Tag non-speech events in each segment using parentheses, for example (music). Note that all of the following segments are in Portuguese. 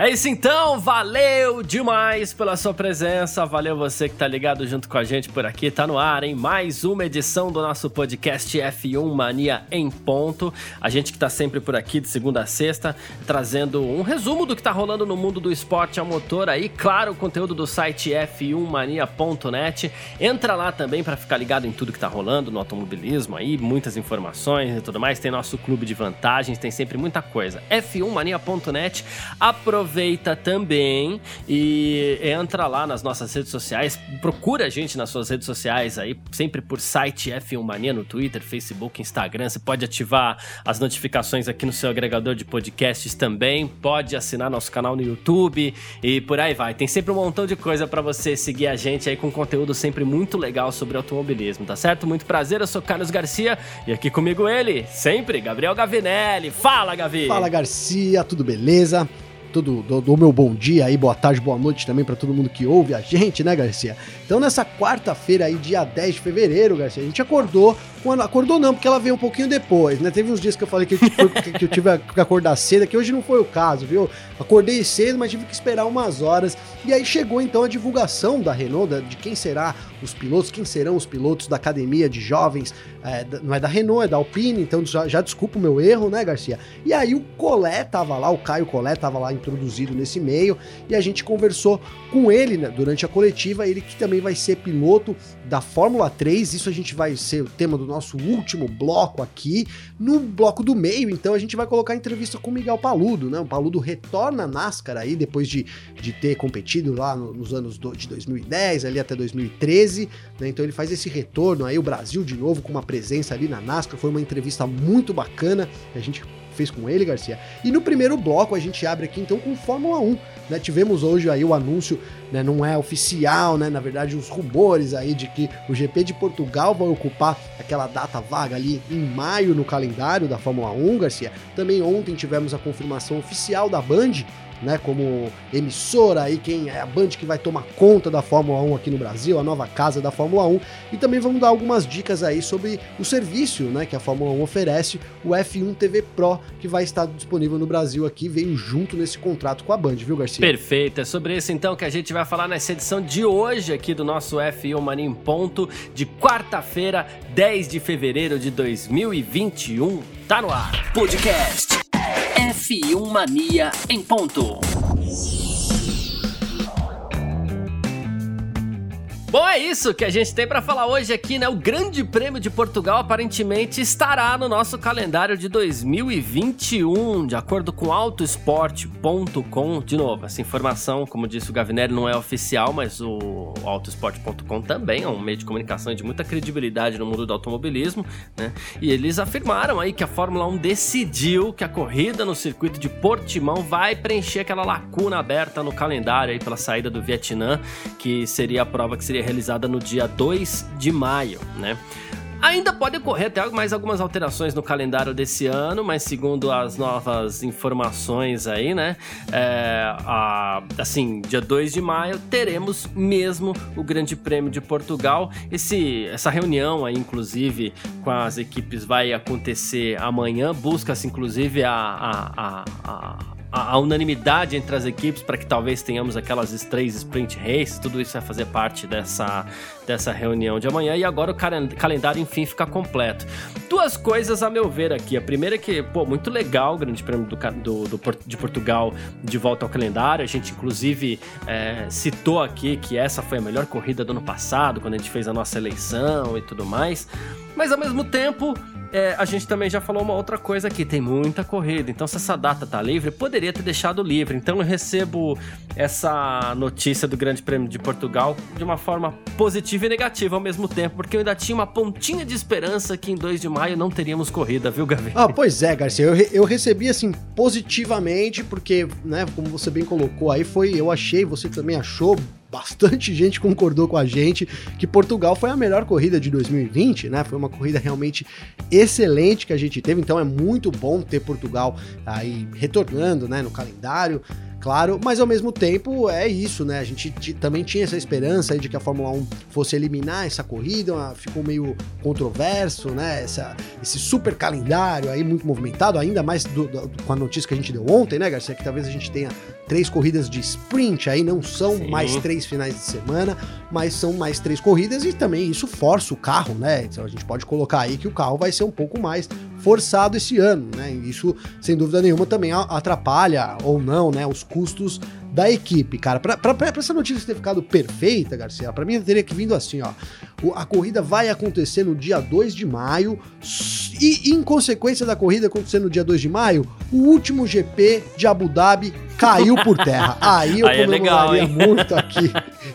É isso então, valeu demais pela sua presença, valeu você que tá ligado junto com a gente por aqui, tá no ar, em mais uma edição do nosso podcast F1 Mania em ponto. A gente que tá sempre por aqui de segunda a sexta, trazendo um resumo do que tá rolando no mundo do esporte a motor aí, claro, o conteúdo do site f1mania.net. Entra lá também para ficar ligado em tudo que tá rolando no automobilismo aí, muitas informações e tudo mais. Tem nosso clube de vantagens, tem sempre muita coisa. f1mania.net. Aproveita aproveita também e entra lá nas nossas redes sociais, procura a gente nas suas redes sociais aí, sempre por site F1 Mania no Twitter, Facebook, Instagram. Você pode ativar as notificações aqui no seu agregador de podcasts também, pode assinar nosso canal no YouTube e por aí vai. Tem sempre um montão de coisa para você seguir a gente aí com conteúdo sempre muito legal sobre automobilismo, tá certo? Muito prazer, eu sou Carlos Garcia e aqui comigo ele, sempre, Gabriel Gavinelli. Fala, Gavi! Fala, Garcia, tudo beleza? Tudo do, meu bom dia aí, boa tarde, boa noite também para todo mundo que ouve a gente, né, Garcia? Então, nessa quarta-feira aí, dia 10 de fevereiro, Garcia, a gente acordou quando acordou não, porque ela veio um pouquinho depois, né? Teve uns dias que eu falei que, eu, que eu tive que acordar cedo, que hoje não foi o caso, viu? Acordei cedo, mas tive que esperar umas horas. E aí chegou então a divulgação da Renault, de quem será os pilotos, quem serão os pilotos da academia de jovens, é, não é da Renault, é da Alpine, então já, já desculpa o meu erro, né, Garcia? E aí o Colé tava lá, o Caio Colé tava lá introduzido nesse meio, e a gente conversou com ele né, durante a coletiva, ele que também vai ser piloto da Fórmula 3, isso a gente vai ser o tema do nosso último bloco aqui. No bloco do meio, então, a gente vai colocar a entrevista com o Miguel Paludo, né? O Paludo retorna à NASCAR aí, depois de, de ter competido lá no, nos anos do, de 2010, ali até 2013, né? Então ele faz esse retorno aí, o Brasil de novo, com uma presença ali na NASCAR. Foi uma entrevista muito bacana, a gente fez com ele, Garcia. E no primeiro bloco a gente abre aqui então com Fórmula 1. Né? Tivemos hoje aí o anúncio, né? não é oficial, né? na verdade os rumores aí de que o GP de Portugal vai ocupar aquela data vaga ali em maio no calendário da Fórmula 1, Garcia. Também ontem tivemos a confirmação oficial da Band né, como emissora aí, quem é a Band que vai tomar conta da Fórmula 1 aqui no Brasil, a nova casa da Fórmula 1, e também vamos dar algumas dicas aí sobre o serviço, né, que a Fórmula 1 oferece, o F1 TV Pro, que vai estar disponível no Brasil aqui, veio junto nesse contrato com a Band, viu, Garcia? Perfeito, é sobre isso então que a gente vai falar nessa edição de hoje aqui do nosso F1 Mania em Ponto, de quarta-feira, 10 de fevereiro de 2021. Tá no ar. Podcast F1 Mania em ponto. Bom, é isso que a gente tem para falar hoje aqui, né? O Grande Prêmio de Portugal aparentemente estará no nosso calendário de 2021, de acordo com autosport.com. De novo, essa informação, como disse o Gavinelli, não é oficial, mas o autosport.com também é um meio de comunicação de muita credibilidade no mundo do automobilismo, né? E eles afirmaram aí que a Fórmula 1 decidiu que a corrida no circuito de Portimão vai preencher aquela lacuna aberta no calendário aí pela saída do Vietnã, que seria a prova que seria seria realizada no dia 2 de maio, né? Ainda pode ocorrer até mais algumas alterações no calendário desse ano, mas segundo as novas informações aí, né? É, a, assim, dia 2 de maio teremos mesmo o Grande Prêmio de Portugal. Esse, essa reunião aí, inclusive, com as equipes vai acontecer amanhã. Busca-se, inclusive, a, a, a a, a unanimidade entre as equipes para que talvez tenhamos aquelas três sprint races, tudo isso vai fazer parte dessa, dessa reunião de amanhã e agora o calendário enfim fica completo. Duas coisas a meu ver aqui. A primeira é que, pô, muito legal o Grande Prêmio do, do, do de Portugal de volta ao calendário. A gente inclusive é, citou aqui que essa foi a melhor corrida do ano passado, quando a gente fez a nossa eleição e tudo mais. Mas ao mesmo tempo, é, a gente também já falou uma outra coisa aqui, tem muita corrida, então se essa data tá livre, poderia ter deixado livre. Então eu recebo essa notícia do Grande Prêmio de Portugal de uma forma positiva positivo e negativo ao mesmo tempo, porque eu ainda tinha uma pontinha de esperança que em 2 de maio não teríamos corrida, viu, Gavi? Ah, pois é, Garcia, eu, eu recebi assim positivamente, porque, né, como você bem colocou aí, foi, eu achei, você também achou, bastante gente concordou com a gente que Portugal foi a melhor corrida de 2020, né? Foi uma corrida realmente excelente que a gente teve, então é muito bom ter Portugal aí retornando, né, no calendário claro, mas ao mesmo tempo é isso, né? A gente também tinha essa esperança de que a Fórmula 1 fosse eliminar essa corrida, ficou meio controverso, né? Essa, esse super calendário aí muito movimentado, ainda mais do, do, com a notícia que a gente deu ontem, né, Garcia? Que talvez a gente tenha três corridas de sprint aí, não são Sim. mais três finais de semana, mas são mais três corridas e também isso força o carro, né? Então a gente pode colocar aí que o carro vai ser um pouco mais forçado esse ano, né? Isso, sem dúvida nenhuma, também atrapalha ou não, né, os custos da equipe, cara. Pra, pra, pra essa notícia ter ficado perfeita, Garcia, pra mim teria que vindo assim, ó. A corrida vai acontecer no dia 2 de maio e, em consequência da corrida acontecer no dia 2 de maio, o último GP de Abu Dhabi caiu por terra. (laughs) Aí eu Aí comemoraria é legal, muito aqui.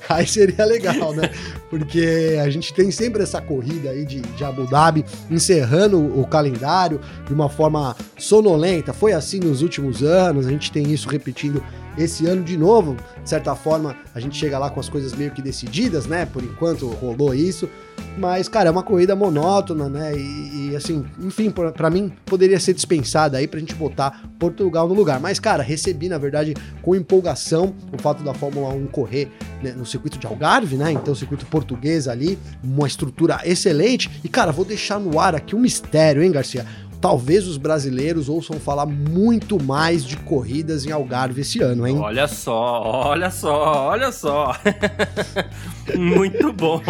Aí seria legal, né? Porque a gente tem sempre essa corrida aí de, de Abu Dhabi encerrando o calendário de uma forma sonolenta. Foi assim nos últimos anos, a gente tem isso repetindo esse ano de novo, de certa forma, a gente chega lá com as coisas meio que decididas, né? Por enquanto rolou isso. Mas, cara, é uma corrida monótona, né? E, e assim, enfim, para mim poderia ser dispensada aí pra gente botar Portugal no lugar. Mas, cara, recebi, na verdade, com empolgação o fato da Fórmula 1 correr né, no circuito de Algarve, né? Então, circuito português ali, uma estrutura excelente. E, cara, vou deixar no ar aqui um mistério, hein, Garcia? Talvez os brasileiros ouçam falar muito mais de corridas em Algarve esse ano, hein? Olha só, olha só, olha só. (laughs) muito bom.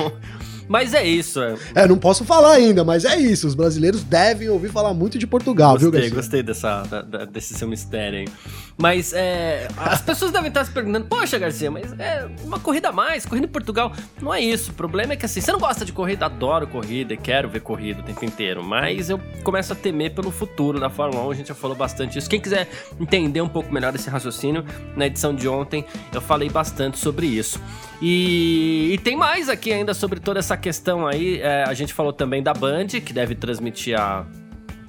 Mas é isso. É. é, não posso falar ainda, mas é isso. Os brasileiros devem ouvir falar muito de Portugal, gostei, viu, Garcia? Gostei dessa, da, da, desse seu mistério aí. Mas é, as pessoas devem estar se perguntando, poxa, Garcia, mas é uma corrida a mais, corrida em Portugal. Não é isso. O problema é que assim, você não gosta de corrida, adoro corrida e quero ver corrida o tempo inteiro. Mas eu começo a temer pelo futuro da Fórmula 1. A gente já falou bastante isso. Quem quiser entender um pouco melhor esse raciocínio, na edição de ontem eu falei bastante sobre isso. E, e tem mais aqui ainda sobre toda essa questão aí. É, a gente falou também da Band, que deve transmitir a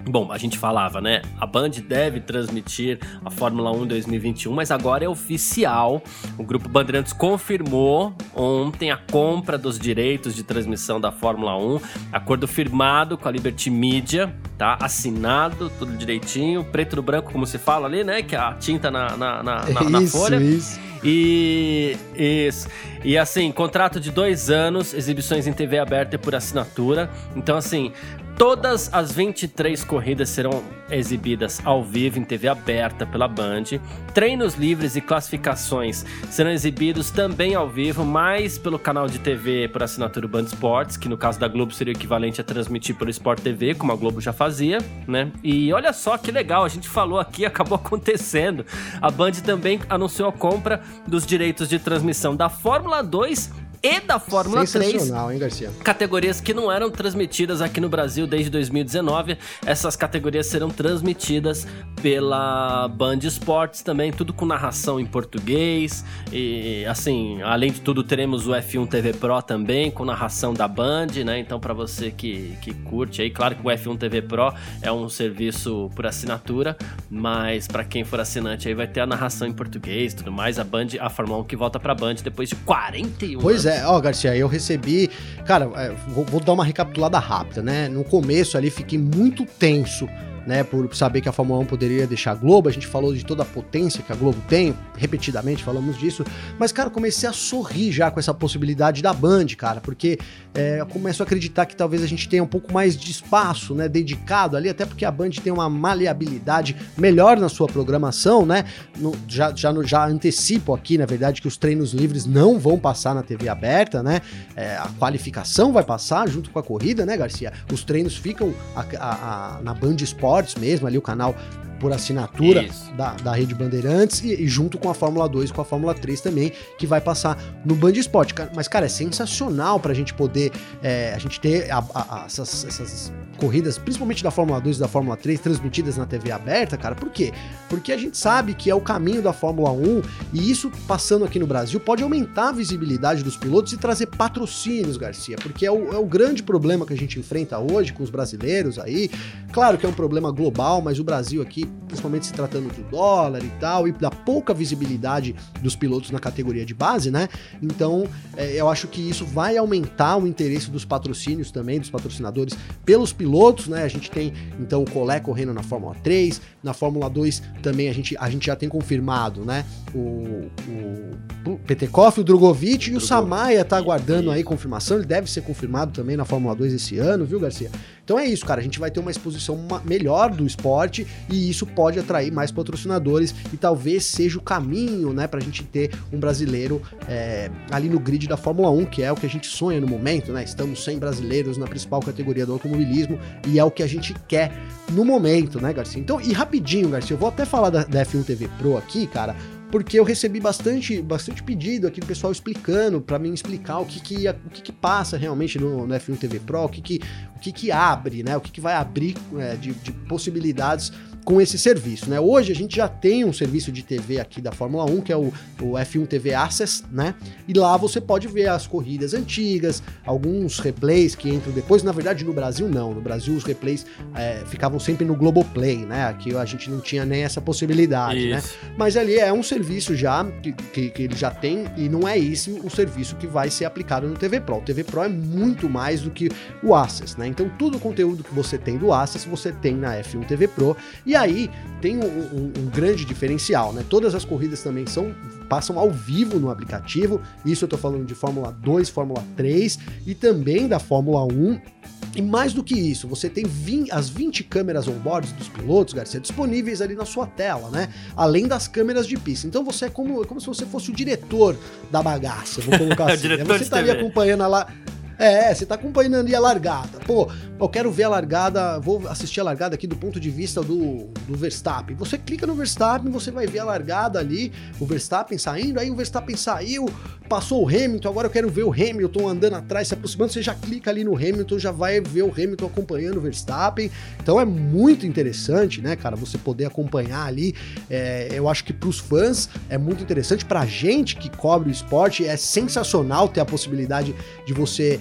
Bom, a gente falava, né? A Band deve transmitir a Fórmula 1 2021, mas agora é oficial. O Grupo Bandeirantes confirmou ontem a compra dos direitos de transmissão da Fórmula 1. Acordo firmado com a Liberty Media, tá? Assinado, tudo direitinho. Preto no branco, como se fala ali, né? Que é a tinta na, na, na, na, na isso, folha. Isso. E isso. E assim, contrato de dois anos, exibições em TV aberta e por assinatura. Então, assim, Todas as 23 corridas serão exibidas ao vivo em TV aberta pela Band. Treinos livres e classificações serão exibidos também ao vivo, mas pelo canal de TV por assinatura Band Esportes, que no caso da Globo seria o equivalente a transmitir pelo Sport TV, como a Globo já fazia, né? E olha só que legal, a gente falou aqui, (laughs) acabou acontecendo. A Band também anunciou a compra dos direitos de transmissão da Fórmula 2 e da Fórmula Sensacional, 3. hein, Garcia? Categorias que não eram transmitidas aqui no Brasil desde 2019. Essas categorias serão transmitidas pela Band Esportes também, tudo com narração em português. E assim, além de tudo, teremos o F1 TV Pro também, com narração da Band, né? Então, para você que, que curte aí, claro que o F1 TV Pro é um serviço por assinatura, mas para quem for assinante aí vai ter a narração em português tudo mais. A Band, a Fórmula 1 que volta pra Band depois de 41 pois anos. é, ó, Garcia, eu recebi. Cara, é, vou, vou dar uma recapitulada rápida, né? No começo ali fiquei muito tenso né, por saber que a Fórmula 1 poderia deixar a Globo, a gente falou de toda a potência que a Globo tem, repetidamente falamos disso, mas, cara, comecei a sorrir já com essa possibilidade da Band, cara, porque é, começo a acreditar que talvez a gente tenha um pouco mais de espaço, né, dedicado ali, até porque a Band tem uma maleabilidade melhor na sua programação, né, no, já, já, já antecipo aqui, na verdade, que os treinos livres não vão passar na TV aberta, né, é, a qualificação vai passar junto com a corrida, né, Garcia, os treinos ficam a, a, a, na Band Sport Esportes mesmo, ali o canal por assinatura da, da Rede Bandeirantes e, e, junto com a Fórmula 2 e com a Fórmula 3 também, que vai passar no Band Esporte. Mas, cara, é sensacional pra gente poder é, a gente ter a, a, a, essas, essas corridas, principalmente da Fórmula 2 e da Fórmula 3, transmitidas na TV aberta, cara. Por quê? Porque a gente sabe que é o caminho da Fórmula 1 e isso passando aqui no Brasil pode aumentar a visibilidade dos pilotos e trazer patrocínios, Garcia, porque é o, é o grande problema que a gente enfrenta hoje com os brasileiros aí. Claro que é um problema global, mas o Brasil aqui, principalmente se tratando do dólar e tal, e da pouca visibilidade dos pilotos na categoria de base, né? Então, é, eu acho que isso vai aumentar o interesse dos patrocínios também, dos patrocinadores pelos pilotos né? A gente tem então o Colé correndo na Fórmula 3, na Fórmula 2 também a gente, a gente já tem confirmado, né? O, o Petekoff, o Drogovic e o Samaya tá aguardando aí confirmação, ele deve ser confirmado também na Fórmula 2 esse ano, viu, Garcia? Então é isso, cara. A gente vai ter uma exposição melhor do esporte e isso pode atrair mais patrocinadores e talvez seja o caminho, né, pra gente ter um brasileiro é, ali no grid da Fórmula 1, que é o que a gente sonha no momento, né? Estamos sem brasileiros na principal categoria do automobilismo e é o que a gente quer no momento, né, Garcia? Então, e rapidinho, Garcia, eu vou até falar da, da F1 TV Pro aqui, cara porque eu recebi bastante, bastante pedido aqui do pessoal explicando, para mim explicar o que que, o que, que passa realmente no, no, F1 TV Pro, o que que, o que, que abre, né? O que, que vai abrir é, de, de possibilidades com esse serviço, né? Hoje a gente já tem um serviço de TV aqui da Fórmula 1, que é o, o F1 TV Access, né? E lá você pode ver as corridas antigas, alguns replays que entram depois. Na verdade, no Brasil não. No Brasil os replays é, ficavam sempre no Globoplay, né? Aqui a gente não tinha nem essa possibilidade, né? Isso. né? Mas ali é um serviço já que, que, que, ele já tem e não é esse o serviço que vai ser aplicado no TV Pro. O TV Pro é muito mais do que o Access, né? Então todo o conteúdo que você tem do Access você tem na F1 TV Pro e aí tem um, um, um, grande diferencial, né? Todas as corridas também são passam ao vivo no aplicativo. Isso eu tô falando de Fórmula 2, Fórmula 3 e também da Fórmula 1. E mais do que isso, você tem 20, as 20 câmeras on-board dos pilotos, Garcia, disponíveis ali na sua tela, né? Além das câmeras de pista. Então você é como, é como se você fosse o diretor da bagaça, vou colocar (laughs) assim. Né? Você estaria acompanhando lá. É, você tá acompanhando ali a largada. Pô, eu quero ver a largada, vou assistir a largada aqui do ponto de vista do, do Verstappen. Você clica no Verstappen, você vai ver a largada ali, o Verstappen saindo, aí o Verstappen saiu, passou o Hamilton, agora eu quero ver o Hamilton andando atrás, se aproximando, você já clica ali no Hamilton, já vai ver o Hamilton acompanhando o Verstappen. Então é muito interessante, né, cara, você poder acompanhar ali. É, eu acho que pros fãs é muito interessante, pra gente que cobre o esporte, é sensacional ter a possibilidade de você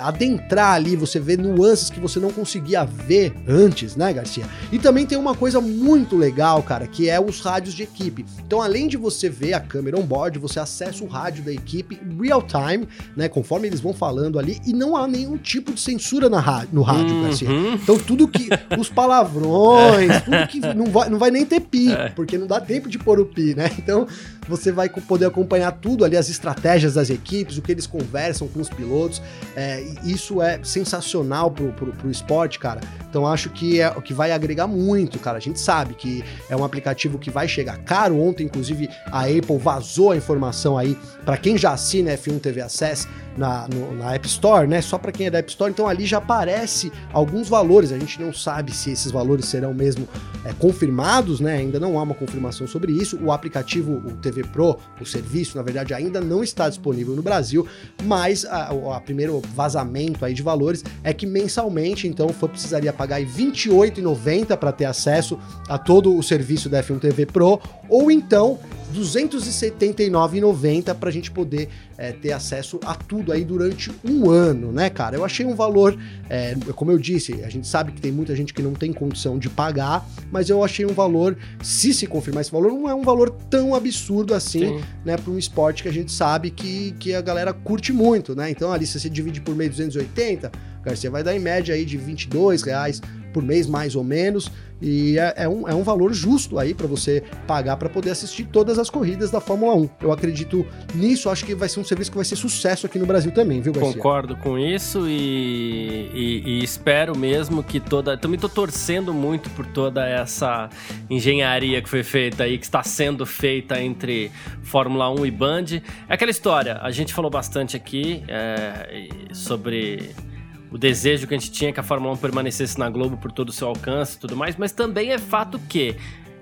adentrar ali, você vê nuances que você não conseguia ver antes, né, Garcia? E também tem uma coisa muito legal, cara, que é os rádios de equipe. Então, além de você ver a câmera on board, você acessa o rádio da equipe real time, né, conforme eles vão falando ali, e não há nenhum tipo de censura na rádio, no rádio, uhum. Garcia. Então, tudo que os palavrões, (laughs) é. tudo que não vai, não vai nem ter pi, é. porque não dá tempo de pôr o pi, né? Então, você vai poder acompanhar tudo ali, as estratégias das equipes, o que eles conversam com os pilotos. É, isso é sensacional pro, pro, pro esporte, cara. Então acho que é o que vai agregar muito, cara. A gente sabe que é um aplicativo que vai chegar caro. Ontem, inclusive, a Apple vazou a informação aí para quem já assina F1 TV Access na, no, na App Store, né? Só para quem é da App Store. Então ali já aparece alguns valores. A gente não sabe se esses valores serão mesmo é, confirmados, né? Ainda não há uma confirmação sobre isso. O aplicativo, o TV Pro, o serviço, na verdade, ainda não está disponível no Brasil, mas a primeiro vazamento aí de valores é que mensalmente, então, o fã precisaria pagar R$ 28,90 para ter acesso a todo o serviço da F1 TV Pro, ou então 279,90 para a gente poder é, ter acesso a tudo aí durante um ano, né, cara? Eu achei um valor, é, como eu disse, a gente sabe que tem muita gente que não tem condição de pagar, mas eu achei um valor, se se confirmar esse valor, não é um valor tão absurdo assim, Sim. né, para um esporte que a gente sabe que, que a galera curte muito, né? Então ali, se você divide por meio 280, Garcia vai dar em média aí de 22 reais por mês, mais ou menos. E é, é, um, é um valor justo aí para você pagar para poder assistir todas as corridas da Fórmula 1. Eu acredito nisso, acho que vai ser um serviço que vai ser sucesso aqui no Brasil também, viu, Garcia? Concordo com isso e, e, e espero mesmo que toda. Também estou torcendo muito por toda essa engenharia que foi feita aí, que está sendo feita entre Fórmula 1 e Band. É aquela história, a gente falou bastante aqui é, sobre o desejo que a gente tinha que a Fórmula 1 permanecesse na Globo por todo o seu alcance e tudo mais, mas também é fato que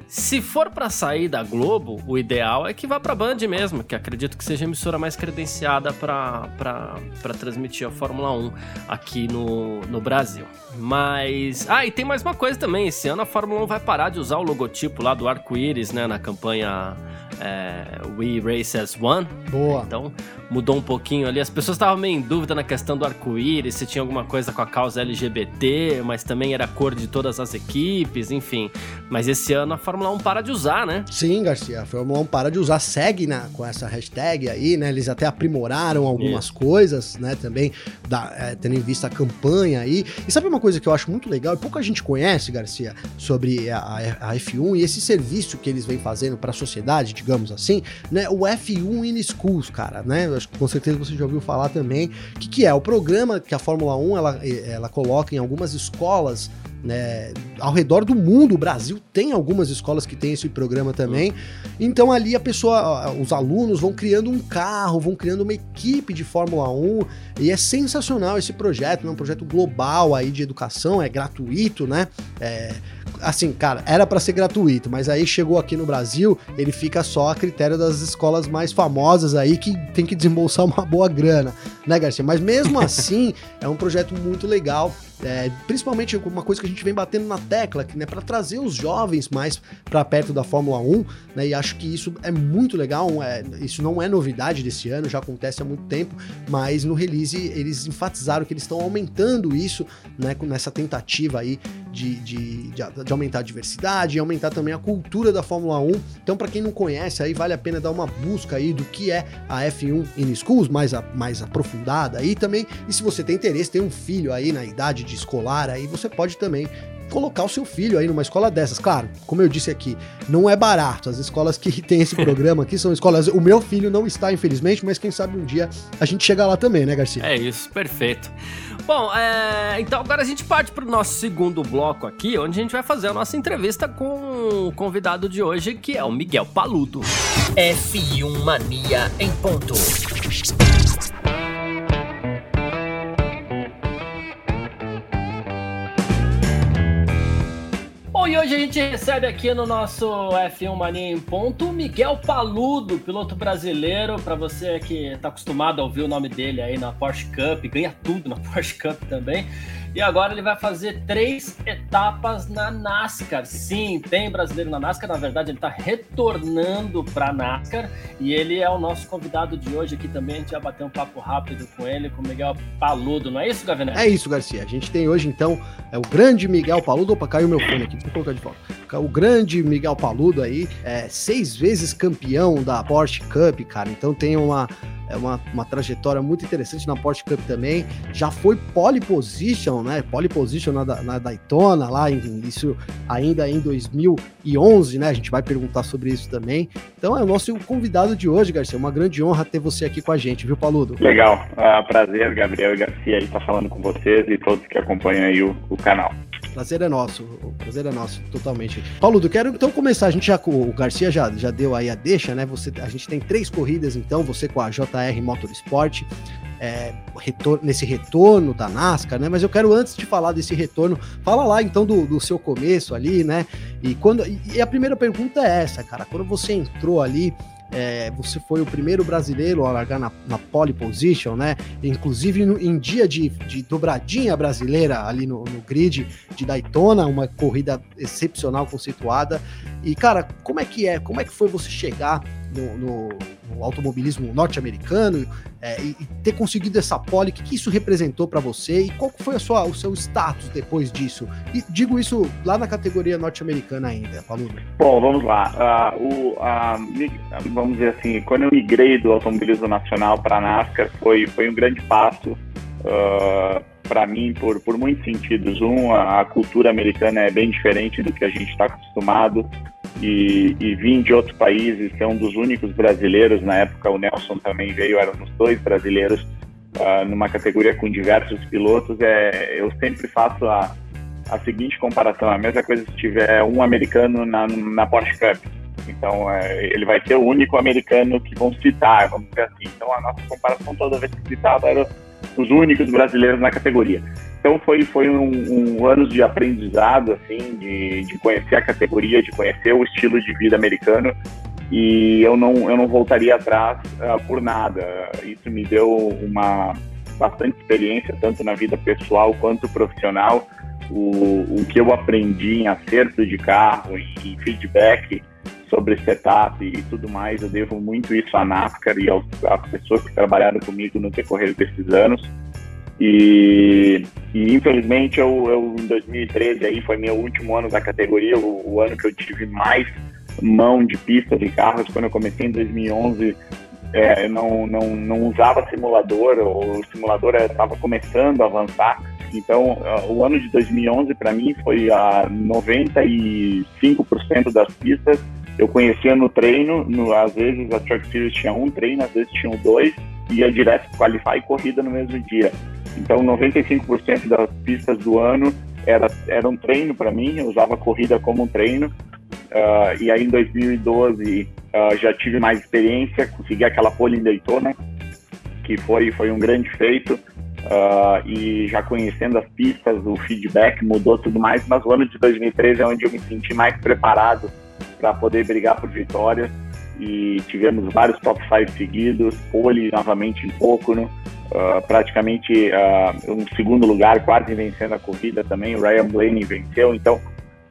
se for para sair da Globo, o ideal é que vá para Band mesmo, que acredito que seja a emissora mais credenciada para transmitir a Fórmula 1 aqui no, no Brasil. Mas. Ah, e tem mais uma coisa também. Esse ano a Fórmula 1 vai parar de usar o logotipo lá do arco-íris, né, na campanha é, We Race as One. Boa. Então mudou um pouquinho ali. As pessoas estavam meio em dúvida na questão do arco-íris, se tinha alguma coisa com a causa LGBT, mas também era a cor de todas as equipes, enfim. Mas esse ano a Fórmula 1 para de usar, né? Sim, Garcia, a Fórmula 1 para de usar, segue na, com essa hashtag aí, né? Eles até aprimoraram algumas Isso. coisas, né? Também da, é, tendo em vista a campanha aí. E sabe uma coisa que eu acho muito legal e pouca gente conhece, Garcia, sobre a, a, a F1 e esse serviço que eles vêm fazendo para a sociedade, digamos assim, né? O F1 in Schools, cara, né? Acho que com certeza você já ouviu falar também. O que, que é? O programa que a Fórmula 1 ela, ela coloca em algumas escolas né, ao redor do mundo, o Brasil tem algumas escolas que tem esse programa também. Então ali a pessoa, os alunos vão criando um carro, vão criando uma equipe de Fórmula 1 e é sensacional esse projeto, é né, um projeto global aí de educação, é gratuito, né? É, assim, cara, era para ser gratuito, mas aí chegou aqui no Brasil, ele fica só a critério das escolas mais famosas aí que tem que desembolsar uma boa grana, né, Garcia? Mas mesmo (laughs) assim, é um projeto muito legal. É, principalmente uma coisa que a gente vem batendo na tecla, que, né, para trazer os jovens mais para perto da Fórmula 1, né, e acho que isso é muito legal. É, isso não é novidade desse ano, já acontece há muito tempo, mas no release eles enfatizaram que eles estão aumentando isso, né, nessa tentativa aí de, de, de, de aumentar a diversidade e aumentar também a cultura da Fórmula 1. Então, para quem não conhece, aí vale a pena dar uma busca aí do que é a F1 in Schools, mais, a, mais aprofundada aí também. E se você tem interesse, tem um filho aí na idade de escolar, aí você pode também colocar o seu filho aí numa escola dessas. Claro, como eu disse aqui, não é barato. As escolas que (laughs) tem esse programa aqui são escolas. O meu filho não está, infelizmente, mas quem sabe um dia a gente chega lá também, né, Garcia? É isso, perfeito. Bom, é... então agora a gente parte para o nosso segundo bloco aqui, onde a gente vai fazer a nossa entrevista com o convidado de hoje, que é o Miguel Paludo. F1 Mania em ponto. E hoje a gente recebe aqui no nosso F1 Mania em Ponto o Miguel Paludo, piloto brasileiro. Para você que está acostumado a ouvir o nome dele aí na Porsche Cup, ganha tudo na (laughs) Porsche Cup também. E agora ele vai fazer três etapas na NASCAR. Sim, tem brasileiro na NASCAR. Na verdade, ele está retornando para a NASCAR. E ele é o nosso convidado de hoje aqui também. A gente vai bater um papo rápido com ele, com o Miguel Paludo. Não é isso, Gavinelli? É isso, Garcia. A gente tem hoje, então, é o grande Miguel Paludo. Opa, caiu meu fone aqui. Vou colocar de volta. O grande Miguel Paludo aí, é seis vezes campeão da Porsche Cup, cara. Então tem uma é uma, uma trajetória muito interessante na Porsche Cup também. Já foi pole position, né? Pole position na, na Daytona, lá, em, isso ainda em 2011, né? A gente vai perguntar sobre isso também. Então é o nosso convidado de hoje, Garcia. Uma grande honra ter você aqui com a gente, viu, Paludo? Legal. Uh, prazer, Gabriel e Garcia, estar falando com vocês e todos que acompanham aí o, o canal. Prazer é nosso, o prazer é nosso, totalmente. Paulo, eu quero então começar. A gente já, o Garcia já, já deu aí a deixa, né? Você, a gente tem três corridas, então, você com a JR Motorsport, é, retorno, nesse retorno da NASCAR, né? Mas eu quero, antes de falar desse retorno, fala lá então do, do seu começo ali, né? E, quando, e a primeira pergunta é essa, cara. Quando você entrou ali é, você foi o primeiro brasileiro a largar na, na pole position, né? Inclusive no, em dia de, de, dobradinha brasileira ali no, no, grid de Daytona, uma corrida excepcional conceituada. E, cara, como é que é? Como é que foi você chegar no, no, no automobilismo norte-americano é, e, e, ter conseguido essa pole, o que, que isso representou para você e qual foi sua, o seu status depois disso? E digo isso lá na categoria norte-americana ainda, Paulo. Bom, vamos lá. Uh, o, uh, vamos dizer assim, quando eu migrei do automobilismo nacional para a NASCAR, foi, foi um grande passo. Uh, para mim por, por muitos sentidos. Um, a, cultura americana é bem diferente do que a gente está acostumado e, e vim de outros países, ser um dos únicos brasileiros, na época o Nelson também veio, éramos dois brasileiros uh, numa categoria com diversos pilotos, é, eu sempre faço a, a seguinte comparação, a mesma coisa se tiver um americano na, na Porsche Cup, então é, ele vai ser o único americano que vão citar, vamos dizer assim, então a nossa comparação toda vez que citava era os únicos brasileiros na categoria. Então foi, foi um, um ano de aprendizado, assim, de, de conhecer a categoria, de conhecer o estilo de vida americano e eu não, eu não voltaria atrás uh, por nada. Isso me deu uma bastante experiência, tanto na vida pessoal quanto profissional. O, o que eu aprendi em acerto de carro, em feedback sobre setup e tudo mais, eu devo muito isso à NASCAR e às pessoas que trabalharam comigo no decorrer desses anos. E, e infelizmente eu, eu, em 2013 aí foi meu último ano da categoria, o, o ano que eu tive mais mão de pista de carros. Quando eu comecei em 2011, é, eu não, não, não usava simulador, o simulador estava começando a avançar. Então, o ano de 2011 para mim foi a 95% das pistas. Eu conhecia no treino, no, às vezes a Truck Series tinha um treino, às vezes tinham dois, ia direto qualify e corrida no mesmo dia. Então, 95% das pistas do ano era, era um treino para mim, eu usava a corrida como um treino. Uh, e aí em 2012 uh, ah, já tive mais experiência, consegui aquela pole em Daytona, que foi, foi um grande feito. Uh, e já conhecendo as pistas, o feedback mudou tudo mais, mas o ano de 2013 é onde eu me senti mais preparado para poder brigar por vitórias e tivemos vários top 5 seguidos, pole novamente em Pocono, uh, praticamente uh, um segundo lugar, quase vencendo a corrida também, o Ryan Blaney venceu, então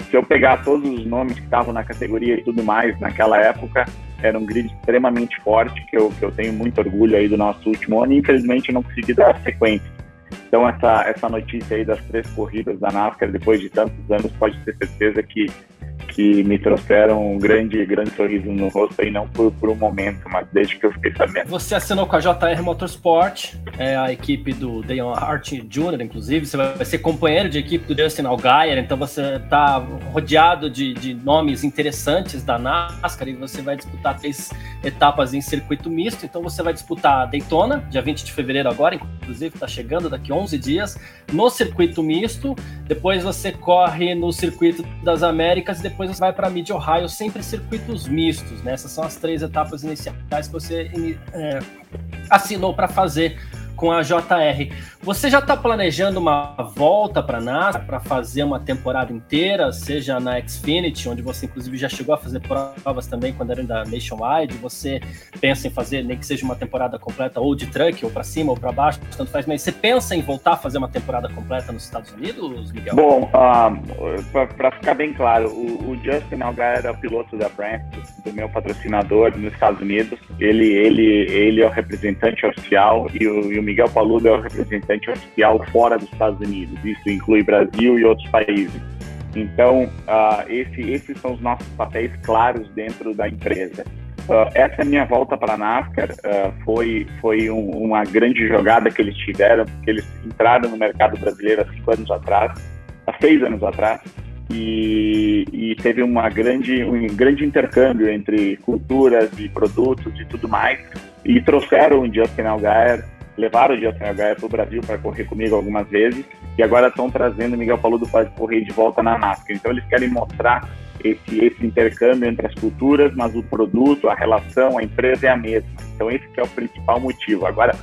se eu pegar todos os nomes que estavam na categoria e tudo mais naquela época, era um grid extremamente forte, que eu, que eu tenho muito orgulho aí do nosso último ano, e infelizmente não consegui dar sequência. Então essa, essa notícia aí das três corridas da NASCAR depois de tantos anos pode ter certeza que que me trouxeram um grande, grande sorriso no rosto aí, não por, por um momento, mas desde que eu fiquei sabendo. Você assinou com a JR Motorsport, é a equipe do Dale Hart Jr., inclusive, você vai ser companheiro de equipe do Justin Allgaier, então você está rodeado de, de nomes interessantes da NASCAR e você vai disputar três etapas em circuito misto, então você vai disputar Daytona, dia 20 de fevereiro agora, inclusive está chegando daqui 11 dias, no circuito misto, depois você corre no circuito das Américas e depois você vai para Mid Ohio, sempre circuitos mistos, né? Essas são as três etapas iniciais que você é, assinou para fazer com a JR. Você já está planejando uma volta para a NASA para fazer uma temporada inteira, seja na Xfinity, onde você inclusive já chegou a fazer provas também quando era da Nationwide. Você pensa em fazer nem que seja uma temporada completa ou de truck, ou para cima ou para baixo, tanto faz. Mas você pensa em voltar a fazer uma temporada completa nos Estados Unidos, Miguel? Bom, uh, ah, para ficar bem claro, o, o Justin Algar era piloto da Brand, do meu patrocinador nos Estados Unidos. Ele, ele, ele é o representante oficial e o, e o Miguel Paludo é o representante oficial fora dos Estados Unidos. Isso inclui Brasil e outros países. Então, uh, esse, esses são os nossos papéis claros dentro da empresa. Uh, essa minha volta para a NASCAR uh, foi, foi um, uma grande jogada que eles tiveram, porque eles entraram no mercado brasileiro há cinco anos atrás, há seis anos atrás, e, e, teve uma grande, um grande intercâmbio entre culturas e produtos e tudo mais, e trouxeram o Justin Algaer levaram o Justin Gaia para o Brasil para correr comigo algumas vezes e agora estão trazendo o Miguel Paludo para correr de volta na NASCAR. Então eles querem mostrar esse, esse intercâmbio entre as culturas, mas o produto, a relação, a empresa é a mesma. Então esse é o principal motivo. Agora,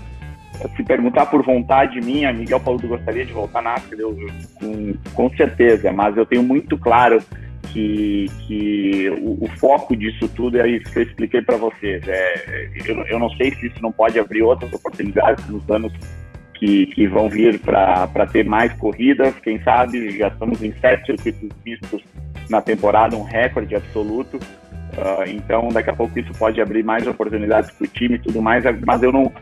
se perguntar por vontade minha, Miguel Paludo gostaria de voltar na NASCAR, eu, com, com certeza, mas eu tenho muito claro que, que o, o, foco disso tudo é isso que eu expliquei para vocês. É, eu, eu, não sei se isso não pode abrir outras oportunidades nos anos que, que vão vir para ter mais corridas. Quem sabe já estamos em sete circuitos mistos na temporada, um recorde absoluto. Uh, então, daqui a pouco isso pode abrir mais oportunidades para o time e tudo mais, mas eu não,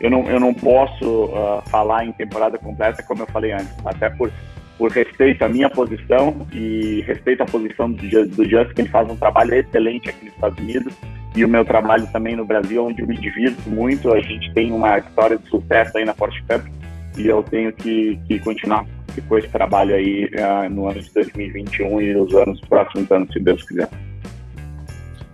eu não, eu não posso uh, falar em temporada completa, como eu falei antes, até por por respeito à minha posição e respeito à posição do, do Just, que ele faz um trabalho excelente aqui nos Estados Unidos e o meu trabalho também no Brasil, onde eu me divirto muito. A gente tem uma história de sucesso aí na Porsche Cup e eu tenho que, que continuar com esse trabalho aí uh, no ano de 2021 e nos anos próximos anos, se Deus quiser.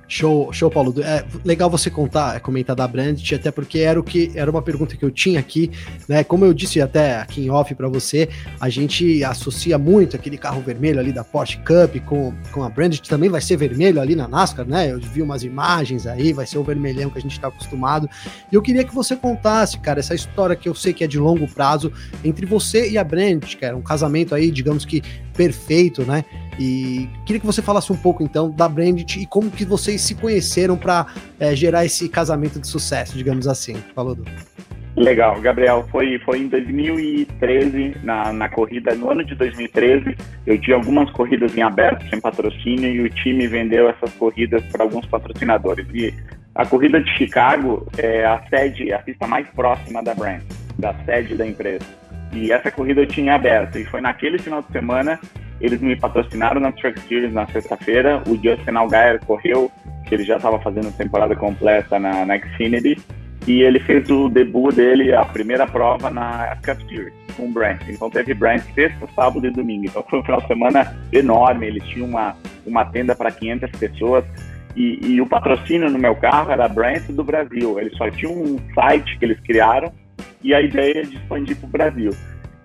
Show, show, Paulo. É legal você contar, comentar da Brandt, até porque era o que era uma pergunta que eu tinha aqui, né? Como eu disse até aqui em off para você, a gente associa muito aquele carro vermelho ali da Porsche Cup com, com a Brandt, também vai ser vermelho ali na NASCAR, né? Eu vi umas imagens aí, vai ser o vermelhão que a gente está acostumado. E eu queria que você contasse, cara, essa história que eu sei que é de longo prazo entre você e a Brandt, que era um casamento aí, digamos que perfeito, né? E queria que você falasse um pouco então da Brandit e como que vocês se conheceram para é, gerar esse casamento de sucesso, digamos assim. Falou, Du. Legal, Gabriel. Foi, foi em 2013, na, na corrida, no ano de 2013, eu tinha algumas corridas em aberto, sem patrocínio, e o time vendeu essas corridas para alguns patrocinadores. E a corrida de Chicago é a sede, a pista mais próxima da Brand, da sede da empresa. E essa corrida eu tinha aberto. E foi naquele final de semana, eles me patrocinaram na Truck Series na sexta-feira. O Justin Allgaier correu, que ele já estava fazendo temporada completa na, na Xfinity. E ele fez o debut dele, a primeira prova na Cup Series, com o Brent. Então teve Brent sexta, sábado e domingo. Então foi um final de semana enorme. Eles tinham uma, uma tenda para 500 pessoas. E, e, o patrocínio no meu carro era Brent do Brasil. Eles só tinham um site que eles criaram e a ideia de expandir para o Brasil.